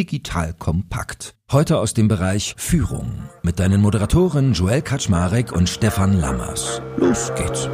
digital kompakt. Heute aus dem Bereich Führung mit deinen Moderatoren Joel Kaczmarek und Stefan Lammers. Los geht's.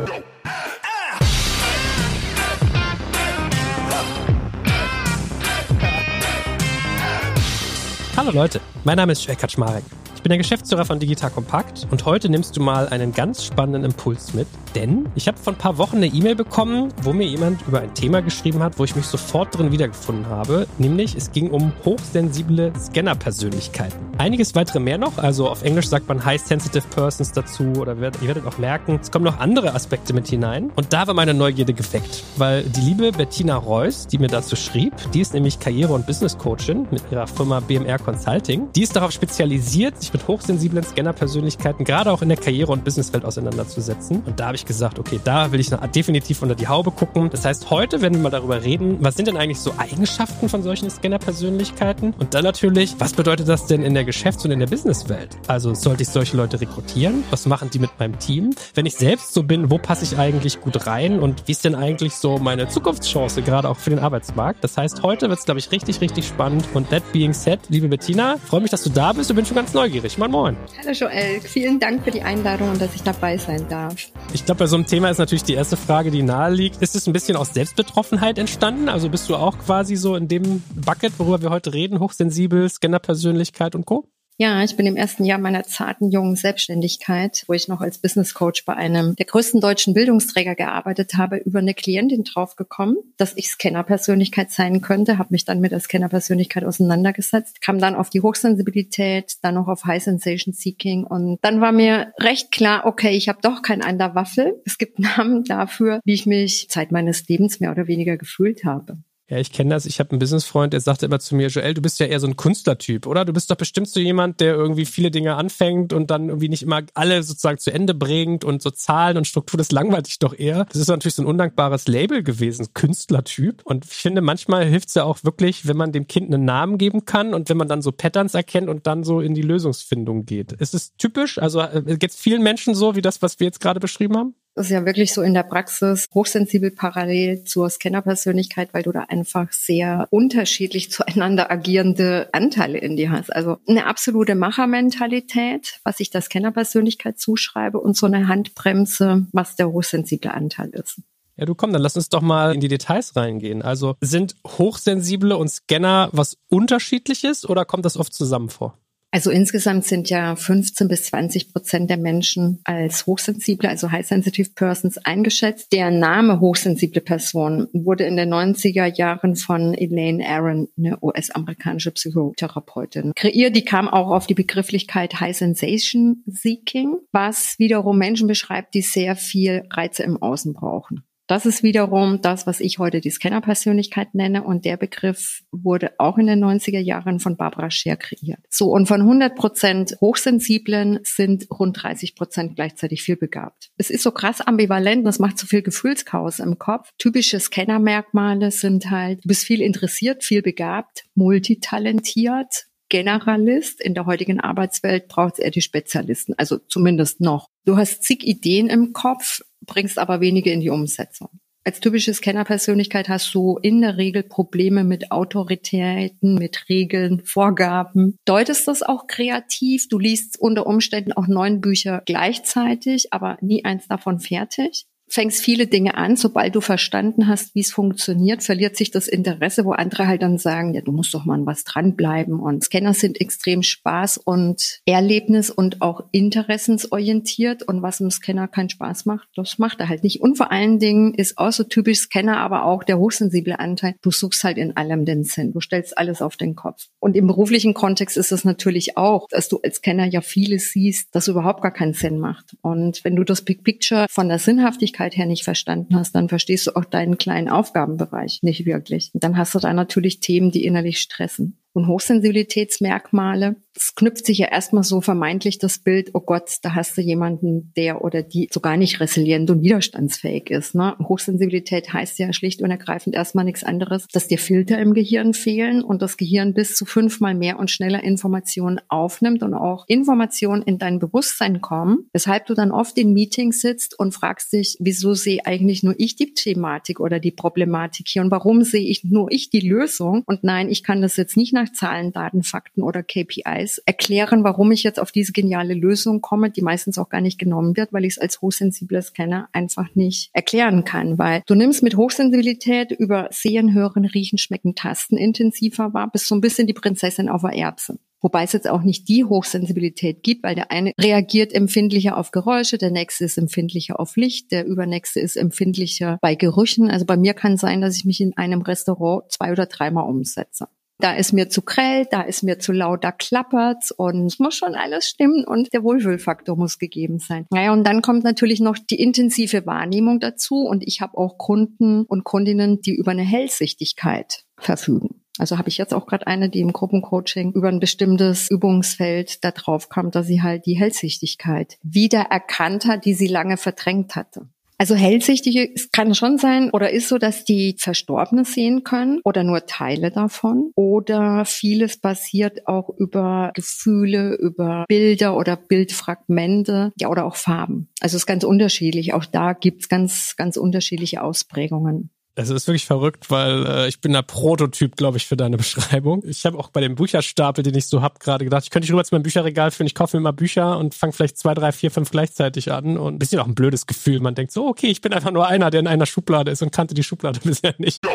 Hallo Leute, mein Name ist Joel Kaczmarek bin der Geschäftsführer von Digital Kompakt und heute nimmst du mal einen ganz spannenden Impuls mit, denn ich habe vor ein paar Wochen eine E-Mail bekommen, wo mir jemand über ein Thema geschrieben hat, wo ich mich sofort drin wiedergefunden habe, nämlich es ging um hochsensible Scanner-Persönlichkeiten. Einiges weitere mehr noch, also auf Englisch sagt man High Sensitive Persons dazu oder ihr werdet auch merken, es kommen noch andere Aspekte mit hinein und da war meine Neugierde geweckt, weil die liebe Bettina Reuss, die mir dazu schrieb, die ist nämlich Karriere- und Business Coachin mit ihrer Firma BMR Consulting, die ist darauf spezialisiert, sich mit hochsensiblen Scanner-Persönlichkeiten gerade auch in der Karriere- und Businesswelt auseinanderzusetzen. Und da habe ich gesagt, okay, da will ich definitiv unter die Haube gucken. Das heißt, heute werden wir mal darüber reden, was sind denn eigentlich so Eigenschaften von solchen Scanner-Persönlichkeiten? Und dann natürlich, was bedeutet das denn in der Geschäfts- und in der Businesswelt? Also sollte ich solche Leute rekrutieren? Was machen die mit meinem Team? Wenn ich selbst so bin, wo passe ich eigentlich gut rein? Und wie ist denn eigentlich so meine Zukunftschance, gerade auch für den Arbeitsmarkt? Das heißt, heute wird es, glaube ich, richtig, richtig spannend. Und that being said, liebe Bettina, freue mich, dass du da bist und bin schon ganz neugierig neugierig. Moin, moin. Hallo Joel, vielen Dank für die Einladung und dass ich dabei sein darf. Ich glaube, bei so einem Thema ist natürlich die erste Frage, die nahe liegt. Ist es ein bisschen aus Selbstbetroffenheit entstanden? Also bist du auch quasi so in dem Bucket, worüber wir heute reden, hochsensibel, Scannerpersönlichkeit und Co.? Ja, ich bin im ersten Jahr meiner zarten jungen Selbstständigkeit, wo ich noch als Business Coach bei einem der größten deutschen Bildungsträger gearbeitet habe, über eine Klientin draufgekommen, dass ich Scanner-Persönlichkeit sein könnte, habe mich dann mit der Scanner-Persönlichkeit auseinandergesetzt, kam dann auf die Hochsensibilität, dann noch auf High Sensation Seeking und dann war mir recht klar, okay, ich habe doch kein Waffel. Es gibt Namen dafür, wie ich mich Zeit meines Lebens mehr oder weniger gefühlt habe. Ja, ich kenne das. Ich habe einen Businessfreund, der sagte immer zu mir, Joel, du bist ja eher so ein Künstlertyp, oder? Du bist doch bestimmt so jemand, der irgendwie viele Dinge anfängt und dann irgendwie nicht immer alle sozusagen zu Ende bringt und so Zahlen und Struktur, das langweilt dich doch eher. Das ist natürlich so ein undankbares Label gewesen, Künstlertyp. Und ich finde, manchmal hilft es ja auch wirklich, wenn man dem Kind einen Namen geben kann und wenn man dann so Patterns erkennt und dann so in die Lösungsfindung geht. Ist es typisch? Also äh, geht es vielen Menschen so, wie das, was wir jetzt gerade beschrieben haben? Ist ja wirklich so in der Praxis hochsensibel parallel zur Scannerpersönlichkeit, weil du da einfach sehr unterschiedlich zueinander agierende Anteile in dir hast. Also eine absolute Machermentalität, was ich der Scannerpersönlichkeit zuschreibe und so eine Handbremse, was der hochsensible Anteil ist. Ja, du komm, dann lass uns doch mal in die Details reingehen. Also sind Hochsensible und Scanner was Unterschiedliches oder kommt das oft zusammen vor? Also insgesamt sind ja 15 bis 20 Prozent der Menschen als hochsensible, also High Sensitive Persons eingeschätzt. Der Name hochsensible Person wurde in den 90er Jahren von Elaine Aaron, eine US-amerikanische Psychotherapeutin, kreiert. Die kam auch auf die Begrifflichkeit High Sensation Seeking, was wiederum Menschen beschreibt, die sehr viel Reize im Außen brauchen. Das ist wiederum das, was ich heute die Scanner-Persönlichkeit nenne. Und der Begriff wurde auch in den 90er Jahren von Barbara Scher kreiert. So, und von 100 Prozent Hochsensiblen sind rund 30 Prozent gleichzeitig vielbegabt. Es ist so krass ambivalent, das macht so viel Gefühlschaos im Kopf. Typische Scanner-Merkmale sind halt, du bist viel interessiert, viel begabt, multitalentiert, Generalist. In der heutigen Arbeitswelt braucht es eher die Spezialisten, also zumindest noch. Du hast zig Ideen im Kopf, bringst aber wenige in die Umsetzung. Als typische Scanner-Persönlichkeit hast du in der Regel Probleme mit Autoritäten, mit Regeln, Vorgaben. Deutest das auch kreativ. Du liest unter Umständen auch neun Bücher gleichzeitig, aber nie eins davon fertig fängst viele Dinge an, sobald du verstanden hast, wie es funktioniert, verliert sich das Interesse, wo andere halt dann sagen, ja, du musst doch mal an was dranbleiben. Und Scanner sind extrem Spaß und Erlebnis und auch interessensorientiert. Und was einem Scanner keinen Spaß macht, das macht er halt nicht. Und vor allen Dingen ist auch so typisch Scanner, aber auch der hochsensible Anteil, du suchst halt in allem den Sinn. Du stellst alles auf den Kopf. Und im beruflichen Kontext ist es natürlich auch, dass du als Scanner ja vieles siehst, das überhaupt gar keinen Sinn macht. Und wenn du das Big Picture von der Sinnhaftigkeit Persönlichkeit her nicht verstanden hast, dann verstehst du auch deinen kleinen Aufgabenbereich nicht wirklich. Und dann hast du da natürlich Themen, die innerlich stressen. Und Hochsensibilitätsmerkmale es knüpft sich ja erstmal so vermeintlich das Bild, oh Gott, da hast du jemanden, der oder die so gar nicht resilient und widerstandsfähig ist. Ne? Hochsensibilität heißt ja schlicht und ergreifend erstmal nichts anderes, dass dir Filter im Gehirn fehlen und das Gehirn bis zu fünfmal mehr und schneller Informationen aufnimmt und auch Informationen in dein Bewusstsein kommen, weshalb du dann oft in Meetings sitzt und fragst dich, wieso sehe eigentlich nur ich die Thematik oder die Problematik hier und warum sehe ich nur ich die Lösung und nein, ich kann das jetzt nicht nach Zahlen, Daten, Fakten oder KPIs erklären, warum ich jetzt auf diese geniale Lösung komme, die meistens auch gar nicht genommen wird, weil ich es als hochsensibler Scanner einfach nicht erklären kann, weil du nimmst mit Hochsensibilität über Sehen, Hören, Riechen, Schmecken, Tasten intensiver wahr, bist so ein bisschen die Prinzessin auf der Erbse. Wobei es jetzt auch nicht die Hochsensibilität gibt, weil der eine reagiert empfindlicher auf Geräusche, der nächste ist empfindlicher auf Licht, der übernächste ist empfindlicher bei Gerüchen. Also bei mir kann sein, dass ich mich in einem Restaurant zwei oder dreimal umsetze. Da ist mir zu grell, da ist mir zu laut, da klappert's und es muss schon alles stimmen und der Wohlfühlfaktor muss gegeben sein. Naja, und dann kommt natürlich noch die intensive Wahrnehmung dazu und ich habe auch Kunden und Kundinnen, die über eine Hellsichtigkeit verfügen. Also habe ich jetzt auch gerade eine, die im Gruppencoaching über ein bestimmtes Übungsfeld da drauf kam, dass sie halt die Hellsichtigkeit wieder erkannt hat, die sie lange verdrängt hatte. Also hellsichtige, es kann schon sein oder ist so, dass die Verstorbene sehen können oder nur Teile davon oder vieles basiert auch über Gefühle, über Bilder oder Bildfragmente, ja oder auch Farben. Also es ist ganz unterschiedlich. Auch da gibt's ganz, ganz unterschiedliche Ausprägungen. Das ist wirklich verrückt, weil äh, ich bin der Prototyp, glaube ich, für deine Beschreibung. Ich habe auch bei dem Bücherstapel, den ich so hab, gerade gedacht, ich könnte dich rüber zu meinem Bücherregal führen, ich kaufe mir mal Bücher und fange vielleicht zwei, drei, vier, fünf gleichzeitig an. Und ein bisschen auch ein blödes Gefühl. Man denkt so, okay, ich bin einfach nur einer, der in einer Schublade ist und kannte die Schublade bisher nicht.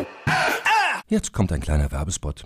Jetzt kommt ein kleiner Werbespot.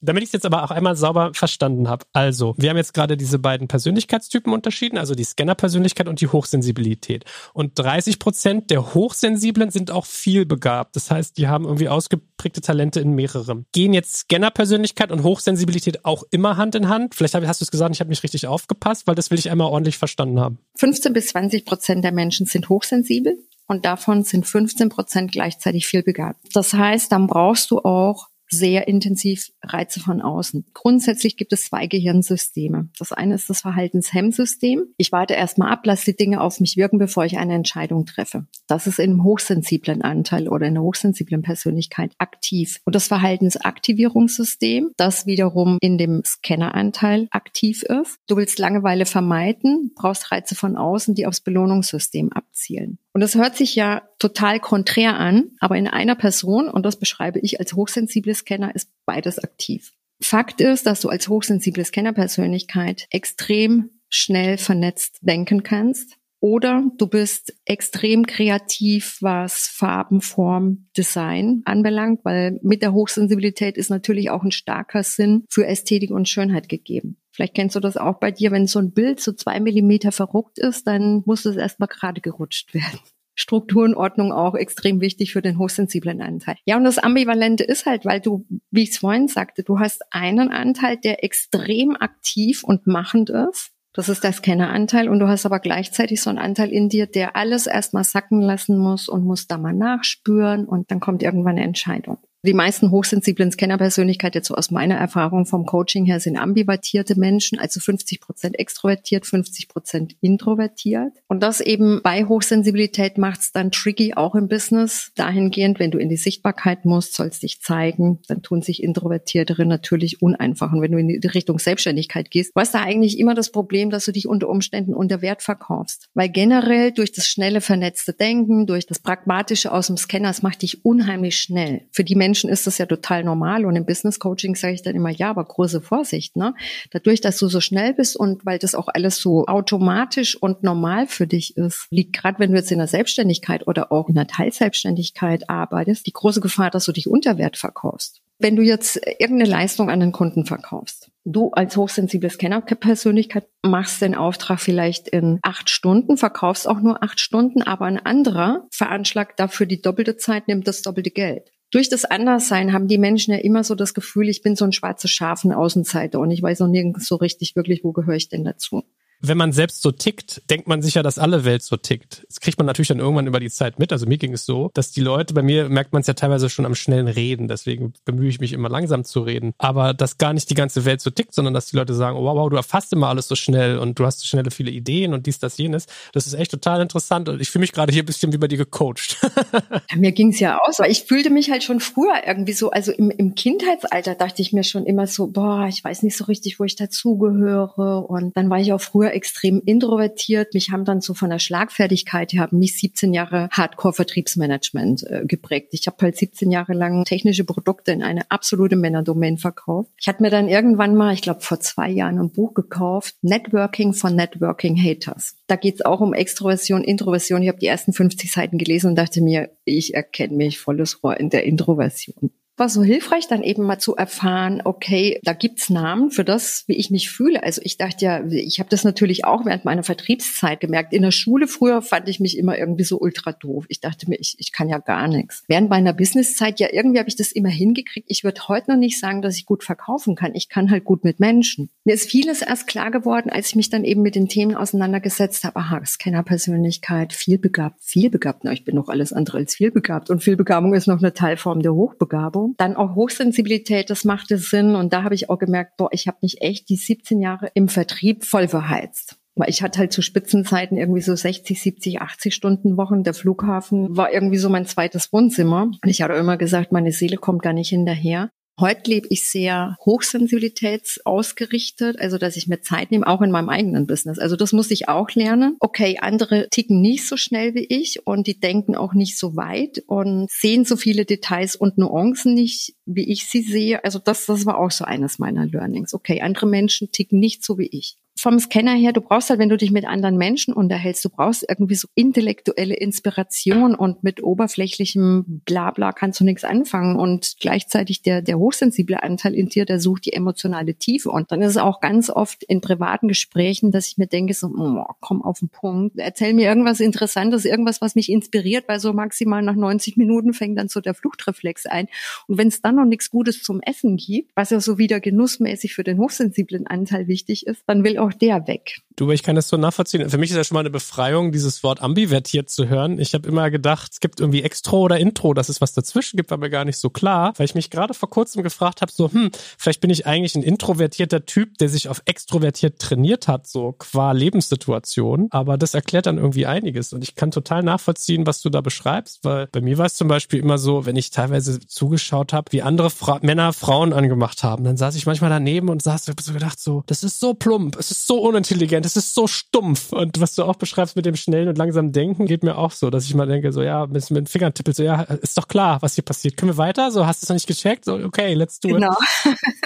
Damit ich es jetzt aber auch einmal sauber verstanden habe. Also, wir haben jetzt gerade diese beiden Persönlichkeitstypen unterschieden, also die Scanner-Persönlichkeit und die Hochsensibilität. Und 30 Prozent der Hochsensiblen sind auch viel begabt. Das heißt, die haben irgendwie ausgeprägte Talente in mehreren. Gehen jetzt Scanner-Persönlichkeit und Hochsensibilität auch immer Hand in Hand? Vielleicht hast du es gesagt, ich habe nicht richtig aufgepasst, weil das will ich einmal ordentlich verstanden haben. 15 bis 20 Prozent der Menschen sind hochsensibel und davon sind 15 Prozent gleichzeitig viel begabt. Das heißt, dann brauchst du auch sehr intensiv Reize von außen. Grundsätzlich gibt es zwei Gehirnsysteme. Das eine ist das Verhaltenshemmsystem. Ich warte erstmal ab, lasse die Dinge auf mich wirken, bevor ich eine Entscheidung treffe. Das ist im hochsensiblen Anteil oder in der hochsensiblen Persönlichkeit aktiv. Und das Verhaltensaktivierungssystem, das wiederum in dem Scanneranteil aktiv ist. Du willst Langeweile vermeiden, brauchst Reize von außen, die aufs Belohnungssystem abzielen. Und das hört sich ja total konträr an, aber in einer Person, und das beschreibe ich als hochsensible Scanner, ist beides aktiv. Fakt ist, dass du als hochsensible Scannerpersönlichkeit extrem schnell vernetzt denken kannst. Oder du bist extrem kreativ, was Farben, Form, Design anbelangt, weil mit der Hochsensibilität ist natürlich auch ein starker Sinn für Ästhetik und Schönheit gegeben. Vielleicht kennst du das auch bei dir, wenn so ein Bild so zwei Millimeter verruckt ist, dann muss es erstmal gerade gerutscht werden. Strukturenordnung auch extrem wichtig für den hochsensiblen Anteil. Ja, und das Ambivalente ist halt, weil du, wie ich es vorhin sagte, du hast einen Anteil, der extrem aktiv und machend ist. Das ist der Scanneranteil und du hast aber gleichzeitig so einen Anteil in dir, der alles erstmal sacken lassen muss und muss da mal nachspüren und dann kommt irgendwann eine Entscheidung. Die meisten hochsensiblen Scannerpersönlichkeit, jetzt so aus meiner Erfahrung vom Coaching her, sind ambivertierte Menschen, also 50 Prozent extrovertiert, 50 Prozent introvertiert. Und das eben bei Hochsensibilität macht es dann tricky, auch im Business. Dahingehend, wenn du in die Sichtbarkeit musst, sollst dich zeigen, dann tun sich Introvertiertere natürlich uneinfach. Und wenn du in die Richtung Selbstständigkeit gehst, du hast da eigentlich immer das Problem, dass du dich unter Umständen unter Wert verkaufst. Weil generell durch das schnelle vernetzte Denken, durch das pragmatische aus dem Scanner, das macht dich unheimlich schnell. Für die Menschen ist das ja total normal und im Business Coaching sage ich dann immer, ja, aber große Vorsicht, ne? Dadurch, dass du so schnell bist und weil das auch alles so automatisch und normal für dich ist, liegt gerade wenn du jetzt in der Selbstständigkeit oder auch in der Teilselbstständigkeit arbeitest, die große Gefahr, dass du dich unter Wert verkaufst. Wenn du jetzt irgendeine Leistung an den Kunden verkaufst, du als hochsensible Scanner-Persönlichkeit machst den Auftrag vielleicht in acht Stunden, verkaufst auch nur acht Stunden, aber ein anderer veranschlagt dafür die doppelte Zeit, nimmt das doppelte Geld durch das Anderssein haben die Menschen ja immer so das Gefühl, ich bin so ein schwarzes Schaf, ein Außenseiter und ich weiß noch nirgends so richtig wirklich, wo gehöre ich denn dazu wenn man selbst so tickt, denkt man sicher, dass alle Welt so tickt. Das kriegt man natürlich dann irgendwann über die Zeit mit. Also mir ging es so, dass die Leute, bei mir merkt man es ja teilweise schon am schnellen Reden, deswegen bemühe ich mich immer langsam zu reden. Aber dass gar nicht die ganze Welt so tickt, sondern dass die Leute sagen, oh, wow, wow, du erfasst immer alles so schnell und du hast so schnelle viele Ideen und dies, das, jenes. Das ist echt total interessant und ich fühle mich gerade hier ein bisschen wie bei dir gecoacht. mir ging es ja aus, weil ich fühlte mich halt schon früher irgendwie so, also im, im Kindheitsalter dachte ich mir schon immer so, boah, ich weiß nicht so richtig, wo ich dazugehöre und dann war ich auch früher extrem introvertiert. Mich haben dann so von der Schlagfertigkeit her, haben mich 17 Jahre Hardcore-Vertriebsmanagement äh, geprägt. Ich habe halt 17 Jahre lang technische Produkte in eine absolute Männerdomain verkauft. Ich hatte mir dann irgendwann mal, ich glaube vor zwei Jahren, ein Buch gekauft, Networking von Networking Haters. Da geht es auch um Extroversion, Introversion. Ich habe die ersten 50 Seiten gelesen und dachte mir, ich erkenne mich volles Rohr in der Introversion war so hilfreich, dann eben mal zu erfahren, okay, da gibt's Namen für das, wie ich mich fühle. Also ich dachte ja, ich habe das natürlich auch während meiner Vertriebszeit gemerkt. In der Schule früher fand ich mich immer irgendwie so ultra doof. Ich dachte mir, ich, ich kann ja gar nichts. Während meiner Businesszeit, ja, irgendwie habe ich das immer hingekriegt. Ich würde heute noch nicht sagen, dass ich gut verkaufen kann. Ich kann halt gut mit Menschen. Mir ist vieles erst klar geworden, als ich mich dann eben mit den Themen auseinandergesetzt habe. Aha, Scannerpersönlichkeit, vielbegabt, vielbegabt. Na, ich bin noch alles andere als vielbegabt. Und Vielbegabung ist noch eine Teilform der Hochbegabung. Dann auch Hochsensibilität, das machte Sinn. Und da habe ich auch gemerkt, boah, ich habe mich echt die 17 Jahre im Vertrieb voll verheizt. Weil ich hatte halt zu Spitzenzeiten irgendwie so 60, 70, 80 Stunden Wochen. Der Flughafen war irgendwie so mein zweites Wohnzimmer. Und ich hatte immer gesagt, meine Seele kommt gar nicht hinterher. Heute lebe ich sehr hochsensibilitätsausgerichtet, also dass ich mir Zeit nehme, auch in meinem eigenen Business. Also das muss ich auch lernen. Okay, andere ticken nicht so schnell wie ich und die denken auch nicht so weit und sehen so viele Details und Nuancen nicht, wie ich sie sehe. Also das, das war auch so eines meiner Learnings. Okay, andere Menschen ticken nicht so wie ich vom Scanner her, du brauchst halt, wenn du dich mit anderen Menschen unterhältst, du brauchst irgendwie so intellektuelle Inspiration und mit oberflächlichem Blabla kannst du nichts anfangen und gleichzeitig der, der hochsensible Anteil in dir, der sucht die emotionale Tiefe. Und dann ist es auch ganz oft in privaten Gesprächen, dass ich mir denke so, oh, komm auf den Punkt, erzähl mir irgendwas Interessantes, irgendwas, was mich inspiriert, weil so maximal nach 90 Minuten fängt dann so der Fluchtreflex ein. Und wenn es dann noch nichts Gutes zum Essen gibt, was ja so wieder genussmäßig für den hochsensiblen Anteil wichtig ist, dann will auch auch der weg. Du, ich kann das so nachvollziehen. Für mich ist ja schon mal eine Befreiung, dieses Wort ambivertiert zu hören. Ich habe immer gedacht, es gibt irgendwie Extro oder Intro, dass es was dazwischen gibt, mir gar nicht so klar, weil ich mich gerade vor kurzem gefragt habe, so, hm, vielleicht bin ich eigentlich ein introvertierter Typ, der sich auf extrovertiert trainiert hat, so qua Lebenssituation. Aber das erklärt dann irgendwie einiges. Und ich kann total nachvollziehen, was du da beschreibst, weil bei mir war es zum Beispiel immer so, wenn ich teilweise zugeschaut habe, wie andere Fra Männer Frauen angemacht haben, dann saß ich manchmal daneben und saß so gedacht, so, das ist so plump, es ist ist so unintelligent, es ist so stumpf. Und was du auch beschreibst mit dem schnellen und langsamen Denken, geht mir auch so, dass ich mal denke, so, ja, mit, mit den Fingern tippel, so, ja, ist doch klar, was hier passiert. Können wir weiter? So, hast du es noch nicht gecheckt? So, okay, let's do it. Genau.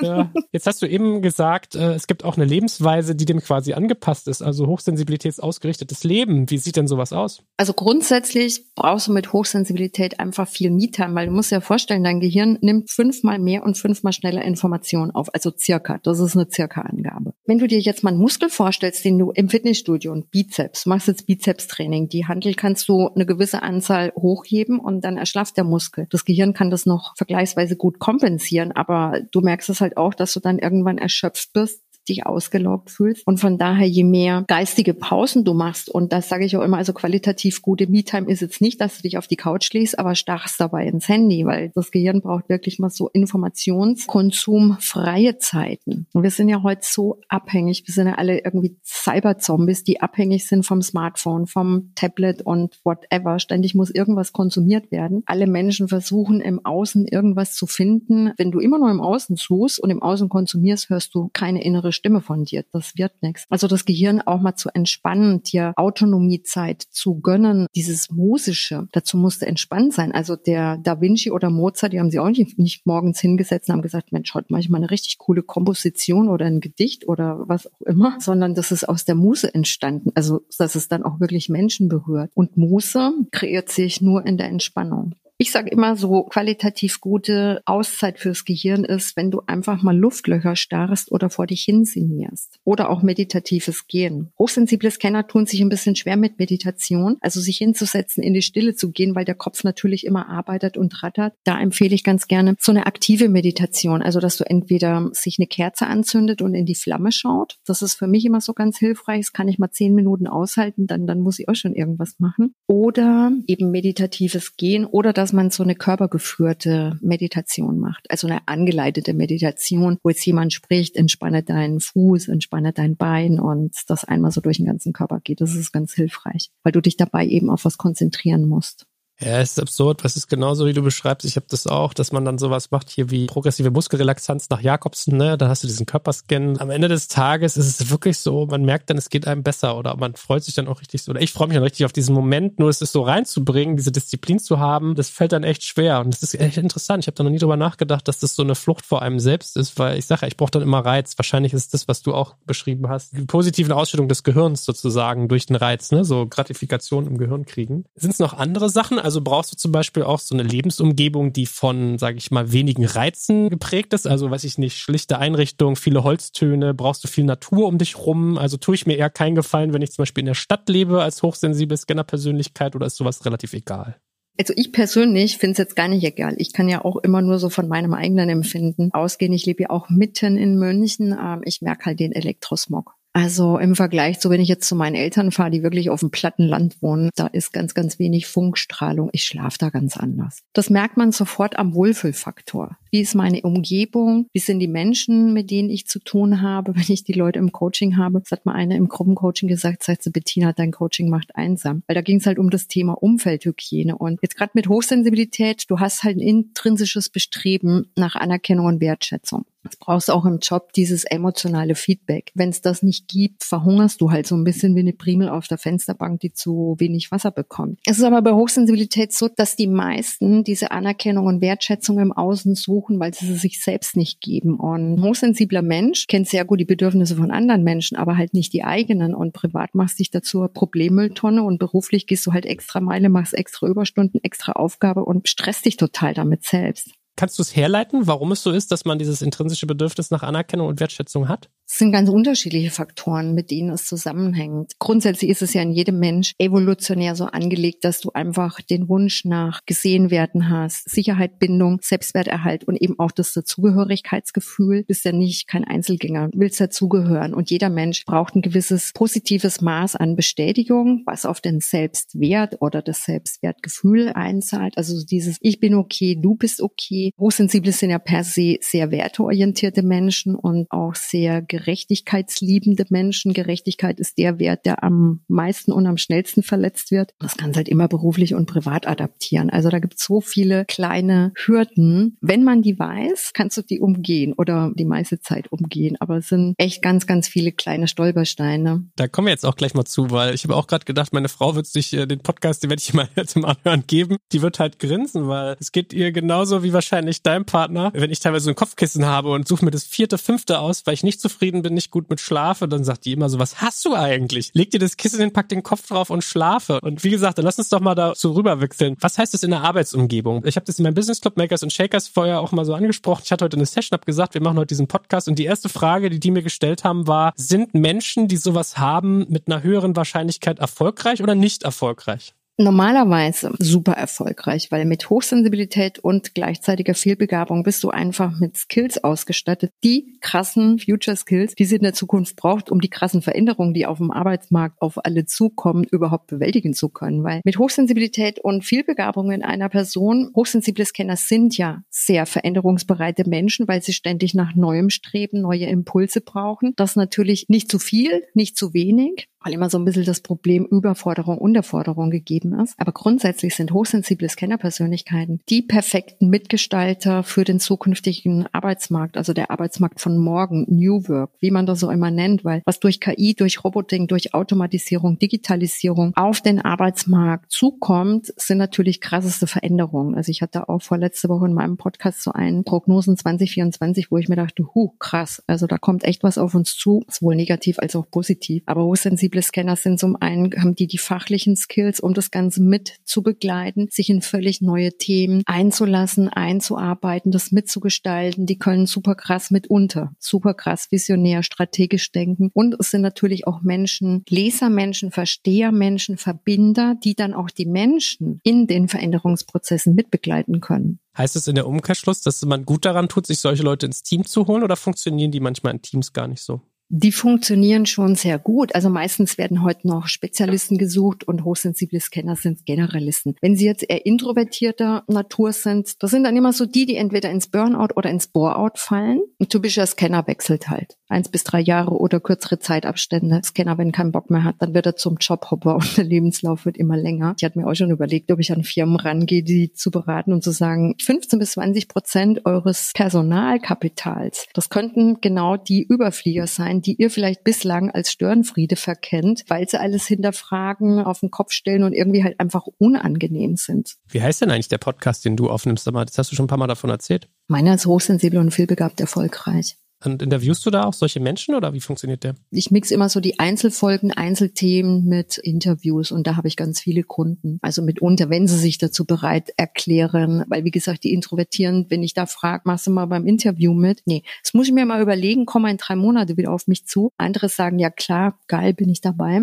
Ja. Jetzt hast du eben gesagt, äh, es gibt auch eine Lebensweise, die dem quasi angepasst ist, also hochsensibilitätsausgerichtetes Leben. Wie sieht denn sowas aus? Also grundsätzlich brauchst du mit Hochsensibilität einfach viel Me-Time, weil du musst dir ja vorstellen, dein Gehirn nimmt fünfmal mehr und fünfmal schneller Informationen auf, also circa. Das ist eine circa Angabe. Wenn du dir jetzt mal Muskel vorstellst, den du im Fitnessstudio und Bizeps, machst jetzt Bizeps-Training, die Handel kannst du eine gewisse Anzahl hochheben und dann erschlafft der Muskel. Das Gehirn kann das noch vergleichsweise gut kompensieren, aber du merkst es halt auch, dass du dann irgendwann erschöpft bist dich ausgelaugt fühlst. Und von daher, je mehr geistige Pausen du machst, und das sage ich auch immer, also qualitativ gute Me-Time ist jetzt nicht, dass du dich auf die Couch legst, aber starrst dabei ins Handy, weil das Gehirn braucht wirklich mal so informationskonsumfreie Zeiten. Und wir sind ja heute so abhängig, wir sind ja alle irgendwie Cyber-Zombies, die abhängig sind vom Smartphone, vom Tablet und whatever. Ständig muss irgendwas konsumiert werden. Alle Menschen versuchen im Außen irgendwas zu finden. Wenn du immer nur im Außen suchst und im Außen konsumierst, hörst du keine innere Stimme von dir. Das wird nichts. Also das Gehirn auch mal zu entspannen, dir Autonomiezeit zu gönnen, dieses Musische, dazu musste entspannt sein. Also der Da Vinci oder Mozart, die haben sie auch nicht, nicht morgens hingesetzt und haben gesagt, Mensch, heute mache ich mal eine richtig coole Komposition oder ein Gedicht oder was auch immer, sondern das ist aus der Muse entstanden. Also dass es dann auch wirklich Menschen berührt. Und Muse kreiert sich nur in der Entspannung. Ich sage immer so, qualitativ gute Auszeit fürs Gehirn ist, wenn du einfach mal Luftlöcher starrst oder vor dich hin sinnierst. Oder auch meditatives Gehen. Hochsensible Scanner tun sich ein bisschen schwer mit Meditation, also sich hinzusetzen, in die Stille zu gehen, weil der Kopf natürlich immer arbeitet und rattert. Da empfehle ich ganz gerne so eine aktive Meditation, also dass du entweder sich eine Kerze anzündet und in die Flamme schaut. Das ist für mich immer so ganz hilfreich. Das kann ich mal zehn Minuten aushalten, dann, dann muss ich auch schon irgendwas machen. Oder eben meditatives Gehen oder dass man so eine körpergeführte Meditation macht, also eine angeleitete Meditation, wo jetzt jemand spricht, entspanne deinen Fuß, entspanne dein Bein und das einmal so durch den ganzen Körper geht. Das ist ganz hilfreich, weil du dich dabei eben auf was konzentrieren musst. Ja, ist absurd. Was ist genauso, wie du beschreibst. Ich habe das auch, dass man dann sowas macht hier wie progressive Muskelrelaxanz nach Jakobsen. Ne? Da hast du diesen Körperscan. Am Ende des Tages ist es wirklich so, man merkt dann, es geht einem besser oder man freut sich dann auch richtig so. Oder ich freue mich dann richtig auf diesen Moment. Nur es ist so reinzubringen, diese Disziplin zu haben, das fällt dann echt schwer. Und das ist echt interessant. Ich habe da noch nie drüber nachgedacht, dass das so eine Flucht vor einem selbst ist, weil ich sage, ich brauche dann immer Reiz. Wahrscheinlich ist das, was du auch beschrieben hast, die positiven Ausschüttung des Gehirns sozusagen durch den Reiz, ne? so Gratifikation im Gehirn kriegen. Sind es noch andere Sachen? Also brauchst du zum Beispiel auch so eine Lebensumgebung, die von, sage ich mal, wenigen Reizen geprägt ist. Also weiß ich nicht, schlichte Einrichtung, viele Holztöne, brauchst du viel Natur um dich rum. Also tue ich mir eher keinen Gefallen, wenn ich zum Beispiel in der Stadt lebe als hochsensible Scannerpersönlichkeit oder ist sowas relativ egal? Also ich persönlich finde es jetzt gar nicht egal. Ich kann ja auch immer nur so von meinem eigenen Empfinden ausgehen. Ich lebe ja auch mitten in München. Ähm, ich merke halt den Elektrosmog. Also im Vergleich zu, wenn ich jetzt zu meinen Eltern fahre, die wirklich auf dem platten Land wohnen, da ist ganz, ganz wenig Funkstrahlung. Ich schlafe da ganz anders. Das merkt man sofort am Wohlfühlfaktor. Wie ist meine Umgebung? Wie sind die Menschen, mit denen ich zu tun habe, wenn ich die Leute im Coaching habe? Das hat mal eine im Gruppencoaching gesagt, sagt sie, Bettina, dein Coaching macht einsam. Weil da ging es halt um das Thema Umfeldhygiene. Und jetzt gerade mit Hochsensibilität, du hast halt ein intrinsisches Bestreben nach Anerkennung und Wertschätzung. Das brauchst du auch im Job, dieses emotionale Feedback. Wenn es das nicht gibt, verhungerst du halt so ein bisschen wie eine Primel auf der Fensterbank, die zu wenig Wasser bekommt. Es ist aber bei Hochsensibilität so, dass die meisten diese Anerkennung und Wertschätzung im Außen suchen, weil sie sie sich selbst nicht geben. Und ein hochsensibler Mensch kennt sehr gut die Bedürfnisse von anderen Menschen, aber halt nicht die eigenen. Und privat machst dich dazu Problemmülltonne und beruflich gehst du halt extra Meile, machst extra Überstunden, extra Aufgabe und stresst dich total damit selbst. Kannst du es herleiten, warum es so ist, dass man dieses intrinsische Bedürfnis nach Anerkennung und Wertschätzung hat? Es sind ganz unterschiedliche Faktoren, mit denen es zusammenhängt. Grundsätzlich ist es ja in jedem Mensch evolutionär so angelegt, dass du einfach den Wunsch nach gesehen werden hast, Sicherheit, Bindung, Selbstwerterhalt und eben auch das Dazugehörigkeitsgefühl. Bist ja nicht kein Einzelgänger, willst dazugehören. Und jeder Mensch braucht ein gewisses positives Maß an Bestätigung, was auf den Selbstwert oder das Selbstwertgefühl einzahlt. Also dieses Ich bin okay, du bist okay. Hochsensible sind ja per se sehr werteorientierte Menschen und auch sehr gerechtigkeitsliebende Menschen. Gerechtigkeit ist der Wert, der am meisten und am schnellsten verletzt wird. Das kann halt immer beruflich und privat adaptieren. Also da gibt es so viele kleine Hürden. Wenn man die weiß, kannst du die umgehen oder die meiste Zeit umgehen. Aber es sind echt ganz, ganz viele kleine Stolpersteine. Da kommen wir jetzt auch gleich mal zu, weil ich habe auch gerade gedacht, meine Frau wird sich äh, den Podcast, den werde ich mal zum Anhören geben. Die wird halt grinsen, weil es geht ihr genauso wie wahrscheinlich deinem Partner. Wenn ich teilweise ein Kopfkissen habe und suche mir das vierte, fünfte aus, weil ich nicht zufrieden unzufrieden bin, nicht gut mit schlafe, dann sagt die immer so, was hast du eigentlich? Leg dir das Kissen hin, pack den Kopf drauf und schlafe. Und wie gesagt, dann lass uns doch mal dazu rüberwechseln. Was heißt das in der Arbeitsumgebung? Ich habe das in meinem Business Club Makers und Shakers vorher auch mal so angesprochen. Ich hatte heute eine Session, habe gesagt, wir machen heute diesen Podcast und die erste Frage, die die mir gestellt haben, war, sind Menschen, die sowas haben, mit einer höheren Wahrscheinlichkeit erfolgreich oder nicht erfolgreich? Normalerweise super erfolgreich, weil mit Hochsensibilität und gleichzeitiger Fehlbegabung bist du einfach mit Skills ausgestattet, die krassen Future Skills, die sie in der Zukunft braucht, um die krassen Veränderungen, die auf dem Arbeitsmarkt auf alle zukommen, überhaupt bewältigen zu können. Weil mit Hochsensibilität und Fehlbegabung in einer Person, hochsensible Scanner sind ja sehr veränderungsbereite Menschen, weil sie ständig nach Neuem streben, neue Impulse brauchen. Das natürlich nicht zu viel, nicht zu wenig, weil immer so ein bisschen das Problem Überforderung, Unterforderung gegeben ist. Aber grundsätzlich sind hochsensible Scannerpersönlichkeiten die perfekten Mitgestalter für den zukünftigen Arbeitsmarkt, also der Arbeitsmarkt von morgen, New Work, wie man das so immer nennt, weil was durch KI, durch Roboting, durch Automatisierung, Digitalisierung auf den Arbeitsmarkt zukommt, sind natürlich krasseste Veränderungen. Also ich hatte auch vorletzte Woche in meinem Podcast so einen Prognosen 2024, wo ich mir dachte, hu, krass, also da kommt echt was auf uns zu, sowohl negativ als auch positiv. Aber hochsensible sensible Scanner sind zum einen, haben die die fachlichen Skills, um das Ganze mit zu begleiten, sich in völlig neue Themen einzulassen, einzuarbeiten, das mitzugestalten. Die können super krass mitunter, super krass visionär, strategisch denken. Und es sind natürlich auch Menschen, Lesermenschen, Verstehermenschen, Verbinder, die dann auch die Menschen in den Veränderungsprozessen mitbegleiten können. Heißt es in der Umkehrschluss, dass man gut daran tut, sich solche Leute ins Team zu holen oder funktionieren die manchmal in Teams gar nicht so? Die funktionieren schon sehr gut. Also meistens werden heute noch Spezialisten gesucht und hochsensible Scanner sind Generalisten. Wenn sie jetzt eher introvertierter Natur sind, das sind dann immer so die, die entweder ins Burnout oder ins Boreout fallen. Ein typischer Scanner wechselt halt. Eins bis drei Jahre oder kürzere Zeitabstände. Scanner, wenn keinen Bock mehr hat, dann wird er zum Jobhopper und der Lebenslauf wird immer länger. Ich hatte mir auch schon überlegt, ob ich an Firmen rangehe, die zu beraten und zu sagen, 15 bis 20 Prozent eures Personalkapitals, das könnten genau die Überflieger sein, die ihr vielleicht bislang als Störenfriede verkennt, weil sie alles hinterfragen, auf den Kopf stellen und irgendwie halt einfach unangenehm sind. Wie heißt denn eigentlich der Podcast, den du aufnimmst? Das hast du schon ein paar Mal davon erzählt. Meiner ist hochsensibel und vielbegabt erfolgreich. Und interviewst du da auch solche Menschen oder wie funktioniert der? Ich mix immer so die Einzelfolgen, Einzelthemen mit Interviews und da habe ich ganz viele Kunden. Also mitunter, wenn sie sich dazu bereit erklären, weil wie gesagt, die introvertieren, wenn ich da frage, machst du mal beim Interview mit? Nee, das muss ich mir mal überlegen, komme in drei Monate wieder auf mich zu. Andere sagen, ja klar, geil, bin ich dabei.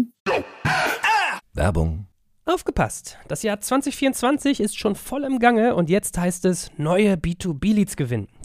Werbung. Aufgepasst! Das Jahr 2024 ist schon voll im Gange und jetzt heißt es neue B2B-Leads gewinnen.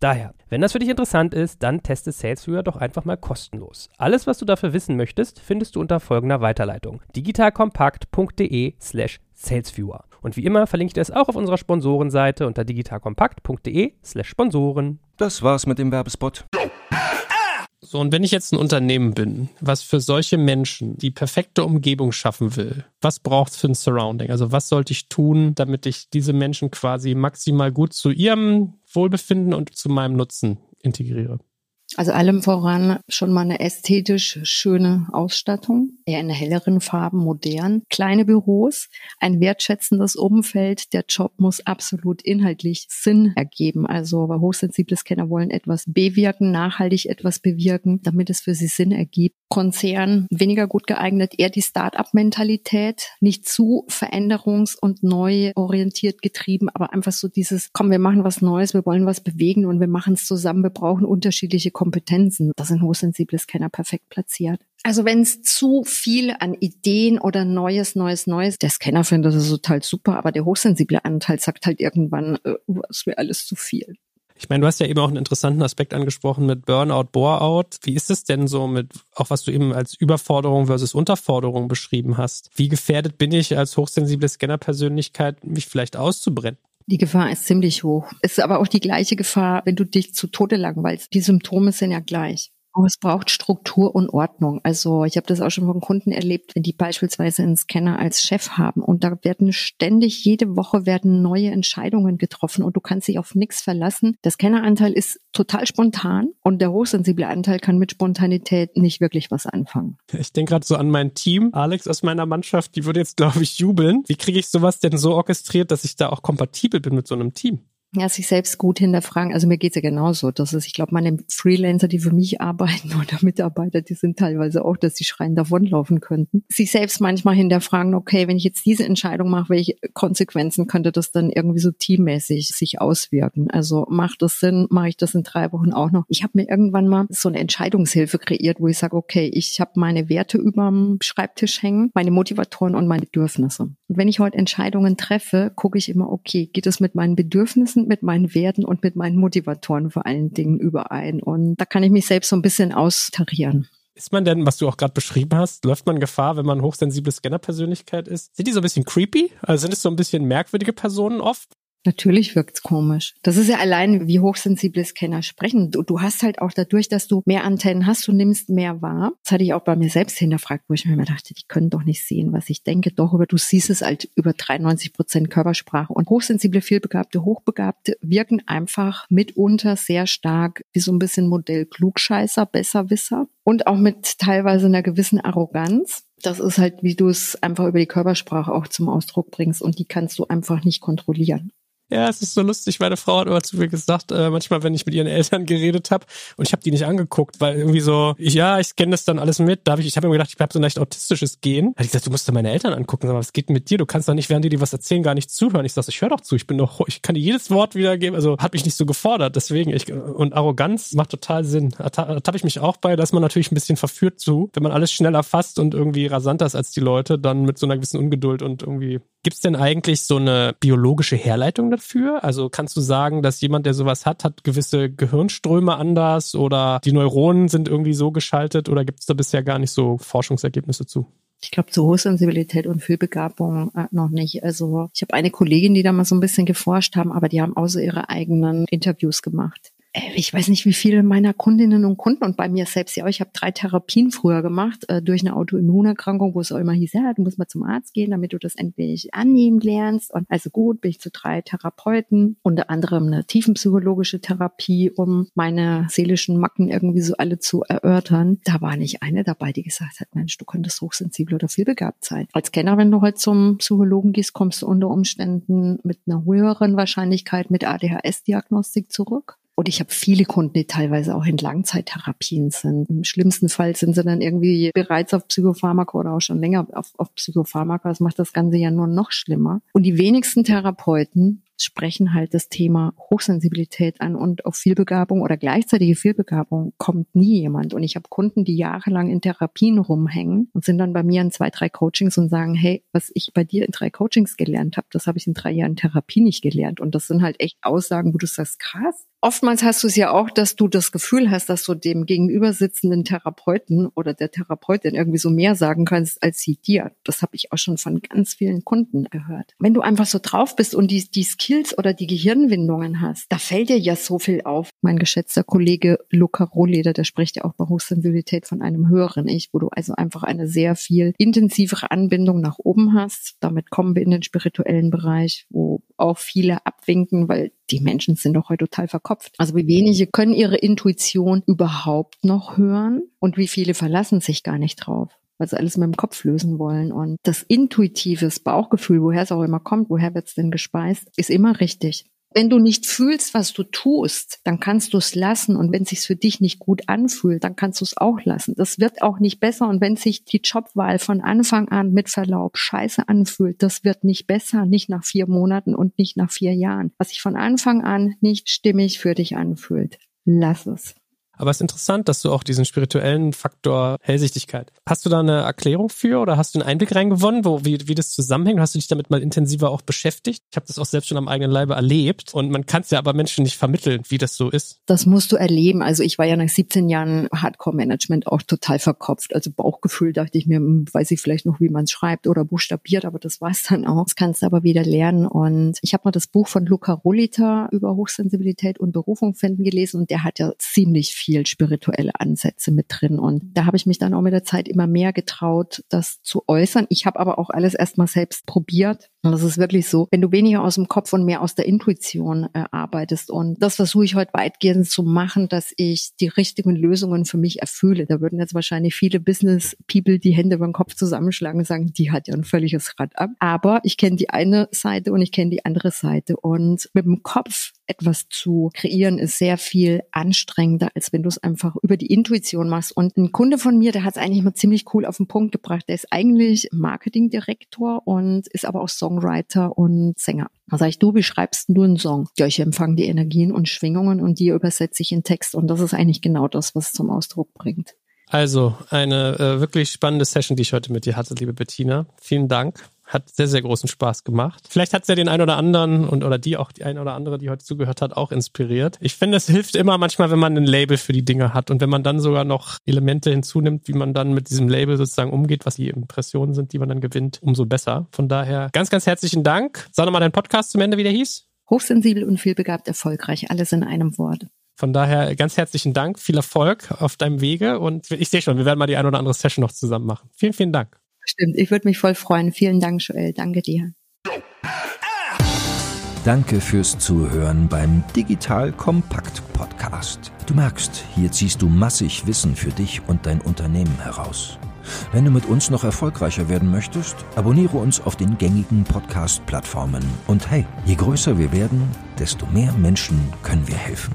Daher, wenn das für dich interessant ist, dann teste SalesViewer doch einfach mal kostenlos. Alles, was du dafür wissen möchtest, findest du unter folgender Weiterleitung: digitalkompakt.de slash salesviewer. Und wie immer verlinke ich das auch auf unserer Sponsorenseite unter digitalkompakt.de slash Sponsoren. Das war's mit dem Werbespot. So, und wenn ich jetzt ein Unternehmen bin, was für solche Menschen die perfekte Umgebung schaffen will, was braucht es für ein Surrounding? Also was sollte ich tun, damit ich diese Menschen quasi maximal gut zu ihrem Wohlbefinden und zu meinem Nutzen integriere? Also allem voran schon mal eine ästhetisch schöne Ausstattung, eher in helleren Farben, modern, kleine Büros, ein wertschätzendes Umfeld. Der Job muss absolut inhaltlich Sinn ergeben. Also hochsensible Scanner wollen etwas bewirken, nachhaltig etwas bewirken, damit es für sie Sinn ergibt. Konzern weniger gut geeignet, eher die Start-up-Mentalität, nicht zu veränderungs- und neu orientiert getrieben, aber einfach so dieses, komm, wir machen was Neues, wir wollen was bewegen und wir machen es zusammen, wir brauchen unterschiedliche Kompetenzen. Da sind hochsensible Scanner perfekt platziert. Also wenn es zu viel an Ideen oder Neues, Neues, Neues, der Scanner findet das total super, aber der hochsensible Anteil sagt halt irgendwann, äh, es wäre alles zu viel. Ich meine, du hast ja eben auch einen interessanten Aspekt angesprochen mit Burnout, Boreout. Wie ist es denn so mit, auch was du eben als Überforderung versus Unterforderung beschrieben hast? Wie gefährdet bin ich als hochsensible Scanner-Persönlichkeit, mich vielleicht auszubrennen? Die Gefahr ist ziemlich hoch. Es ist aber auch die gleiche Gefahr, wenn du dich zu Tode langweilst. Die Symptome sind ja gleich. Oh, es braucht Struktur und Ordnung. Also ich habe das auch schon von Kunden erlebt, wenn die beispielsweise einen Scanner als Chef haben und da werden ständig jede Woche werden neue Entscheidungen getroffen und du kannst dich auf nichts verlassen. Der Scanneranteil ist total spontan und der hochsensible Anteil kann mit Spontanität nicht wirklich was anfangen. Ich denke gerade so an mein Team. Alex aus meiner Mannschaft, die würde jetzt, glaube ich, jubeln. Wie kriege ich sowas denn so orchestriert, dass ich da auch kompatibel bin mit so einem Team? Ja, sich selbst gut hinterfragen. Also mir geht's ja genauso. Das ist, ich glaube, meine Freelancer, die für mich arbeiten oder Mitarbeiter, die sind teilweise auch, dass sie schreien davonlaufen könnten. Sich selbst manchmal hinterfragen, okay, wenn ich jetzt diese Entscheidung mache, welche Konsequenzen könnte das dann irgendwie so teammäßig sich auswirken? Also macht das Sinn? Mache ich das in drei Wochen auch noch? Ich habe mir irgendwann mal so eine Entscheidungshilfe kreiert, wo ich sage, okay, ich habe meine Werte überm Schreibtisch hängen, meine Motivatoren und meine Bedürfnisse. Und wenn ich heute Entscheidungen treffe, gucke ich immer, okay, geht es mit meinen Bedürfnissen passend mit meinen Werten und mit meinen Motivatoren vor allen Dingen überein. Und da kann ich mich selbst so ein bisschen austarieren. Ist man denn, was du auch gerade beschrieben hast, läuft man Gefahr, wenn man hochsensible Scanner-Persönlichkeit ist? Sind die so ein bisschen creepy? Also sind es so ein bisschen merkwürdige Personen oft? Natürlich wirkt's komisch. Das ist ja allein, wie hochsensible Scanner sprechen. Du, du, hast halt auch dadurch, dass du mehr Antennen hast, du nimmst mehr wahr. Das hatte ich auch bei mir selbst hinterfragt, wo ich mir immer dachte, die können doch nicht sehen, was ich denke. Doch, aber du siehst es halt über 93 Prozent Körpersprache. Und hochsensible, vielbegabte, hochbegabte wirken einfach mitunter sehr stark wie so ein bisschen Modell Klugscheißer, Besserwisser und auch mit teilweise einer gewissen Arroganz. Das ist halt, wie du es einfach über die Körpersprache auch zum Ausdruck bringst und die kannst du einfach nicht kontrollieren. Ja, es ist so lustig. Meine Frau hat immer zu mir gesagt, äh, manchmal, wenn ich mit ihren Eltern geredet habe und ich habe die nicht angeguckt, weil irgendwie so, ich, ja, ich kenne das dann alles mit. Da hab ich, ich habe mir gedacht, ich habe so ein leicht autistisches Gen. Hab ich gesagt, du musst dir meine Eltern angucken. Aber was geht mit dir? Du kannst doch nicht, während die dir was erzählen, gar nicht zuhören. Ich sag, ich höre doch zu. Ich bin doch, ich kann dir jedes Wort wiedergeben. Also hat mich nicht so gefordert. Deswegen ich und Arroganz macht total Sinn. Da habe ich mich auch bei, dass man natürlich ein bisschen verführt zu, wenn man alles schneller fasst und irgendwie rasanter ist als die Leute, dann mit so einer gewissen Ungeduld und irgendwie Gibt es denn eigentlich so eine biologische Herleitung dafür? Also kannst du sagen, dass jemand, der sowas hat, hat gewisse Gehirnströme anders oder die Neuronen sind irgendwie so geschaltet oder gibt es da bisher gar nicht so Forschungsergebnisse zu? Ich glaube, zu Hochsensibilität und Fühlbegabung äh, noch nicht. Also ich habe eine Kollegin, die da mal so ein bisschen geforscht haben, aber die haben auch so ihre eigenen Interviews gemacht. Äh, ich weiß nicht, wie viele meiner Kundinnen und Kunden und bei mir selbst ja, ich habe drei Therapien früher gemacht äh, durch eine Autoimmunerkrankung, wo es auch immer hieß, ja, du musst mal zum Arzt gehen, damit du das endlich annehmen lernst. Und also gut, bin ich zu drei Therapeuten, unter anderem eine tiefenpsychologische Therapie, um meine seelischen Macken irgendwie so alle zu erörtern. Da war nicht eine dabei, die gesagt hat, Mensch, du könntest hochsensibel oder vielbegabt sein. Als Kenner, wenn du heute zum Psychologen gehst, kommst du unter Umständen mit einer höheren Wahrscheinlichkeit mit ADHS-Diagnostik zurück. Und ich habe viele Kunden, die teilweise auch in Langzeittherapien sind. Im schlimmsten Fall sind sie dann irgendwie bereits auf Psychopharmaka oder auch schon länger auf, auf Psychopharmaka. Das macht das Ganze ja nur noch schlimmer. Und die wenigsten Therapeuten sprechen halt das Thema Hochsensibilität an und auf Vielbegabung oder gleichzeitige Vielbegabung kommt nie jemand. Und ich habe Kunden, die jahrelang in Therapien rumhängen und sind dann bei mir in zwei, drei Coachings und sagen, hey, was ich bei dir in drei Coachings gelernt habe, das habe ich in drei Jahren Therapie nicht gelernt. Und das sind halt echt Aussagen, wo du sagst, krass. Oftmals hast du es ja auch, dass du das Gefühl hast, dass du dem gegenüber sitzenden Therapeuten oder der Therapeutin irgendwie so mehr sagen kannst als sie dir. Das habe ich auch schon von ganz vielen Kunden gehört. Wenn du einfach so drauf bist und die, die Skills oder die Gehirnwindungen hast, da fällt dir ja so viel auf. Mein geschätzter Kollege Luca Rohleder, der spricht ja auch bei Hochsensibilität von einem höheren Ich, wo du also einfach eine sehr viel intensivere Anbindung nach oben hast. Damit kommen wir in den spirituellen Bereich, wo auch viele abwinken, weil die Menschen sind doch heute total verkopft. Also wie wenige können ihre Intuition überhaupt noch hören und wie viele verlassen sich gar nicht drauf weil sie alles mit dem Kopf lösen wollen. Und das intuitives Bauchgefühl, woher es auch immer kommt, woher wird es denn gespeist, ist immer richtig. Wenn du nicht fühlst, was du tust, dann kannst du es lassen. Und wenn es sich für dich nicht gut anfühlt, dann kannst du es auch lassen. Das wird auch nicht besser. Und wenn sich die Jobwahl von Anfang an mit Verlaub scheiße anfühlt, das wird nicht besser, nicht nach vier Monaten und nicht nach vier Jahren. Was sich von Anfang an nicht stimmig für dich anfühlt, lass es. Aber es ist interessant, dass du auch diesen spirituellen Faktor Hellsichtigkeit. Hast du da eine Erklärung für oder hast du einen Einblick reingewonnen, wo, wie, wie das zusammenhängt? Hast du dich damit mal intensiver auch beschäftigt? Ich habe das auch selbst schon am eigenen Leibe erlebt und man kann es ja aber Menschen nicht vermitteln, wie das so ist. Das musst du erleben. Also ich war ja nach 17 Jahren Hardcore-Management auch total verkopft. Also Bauchgefühl dachte ich mir, hm, weiß ich vielleicht noch, wie man es schreibt oder buchstabiert, aber das war es dann auch. Das kannst du aber wieder lernen. Und ich habe mal das Buch von Luca Rolita über Hochsensibilität und Berufung finden gelesen und der hat ja ziemlich viel viel spirituelle Ansätze mit drin. Und da habe ich mich dann auch mit der Zeit immer mehr getraut, das zu äußern. Ich habe aber auch alles erstmal selbst probiert. Und das ist wirklich so, wenn du weniger aus dem Kopf und mehr aus der Intuition äh, arbeitest. Und das versuche ich heute weitgehend zu machen, dass ich die richtigen Lösungen für mich erfülle. Da würden jetzt wahrscheinlich viele Business-People die Hände über den Kopf zusammenschlagen und sagen, die hat ja ein völliges Rad ab. Aber ich kenne die eine Seite und ich kenne die andere Seite. Und mit dem Kopf etwas zu kreieren, ist sehr viel anstrengender, als wenn du es einfach über die Intuition machst. Und ein Kunde von mir, der hat es eigentlich mal ziemlich cool auf den Punkt gebracht. Der ist eigentlich Marketingdirektor und ist aber auch Songwriter und Sänger. Da sage ich, du, wie schreibst du einen Song? Ja, ich empfange die Energien und Schwingungen und die übersetze ich in Text. Und das ist eigentlich genau das, was es zum Ausdruck bringt. Also eine äh, wirklich spannende Session, die ich heute mit dir hatte, liebe Bettina. Vielen Dank. Hat sehr, sehr großen Spaß gemacht. Vielleicht hat es ja den einen oder anderen und oder die auch die eine oder andere, die heute zugehört hat, auch inspiriert. Ich finde, es hilft immer manchmal, wenn man ein Label für die Dinge hat und wenn man dann sogar noch Elemente hinzunimmt, wie man dann mit diesem Label sozusagen umgeht, was die Impressionen sind, die man dann gewinnt, umso besser. Von daher ganz, ganz herzlichen Dank. Sag nochmal deinen Podcast zum Ende, wie der hieß. Hochsensibel und vielbegabt erfolgreich. Alles in einem Wort. Von daher ganz herzlichen Dank, viel Erfolg auf deinem Wege und ich sehe schon, wir werden mal die ein oder andere Session noch zusammen machen. Vielen, vielen Dank. Stimmt, ich würde mich voll freuen. Vielen Dank, Joel. Danke dir. Danke fürs Zuhören beim Digital Kompakt Podcast. Du merkst, hier ziehst du massig Wissen für dich und dein Unternehmen heraus. Wenn du mit uns noch erfolgreicher werden möchtest, abonniere uns auf den gängigen Podcast-Plattformen. Und hey, je größer wir werden, desto mehr Menschen können wir helfen.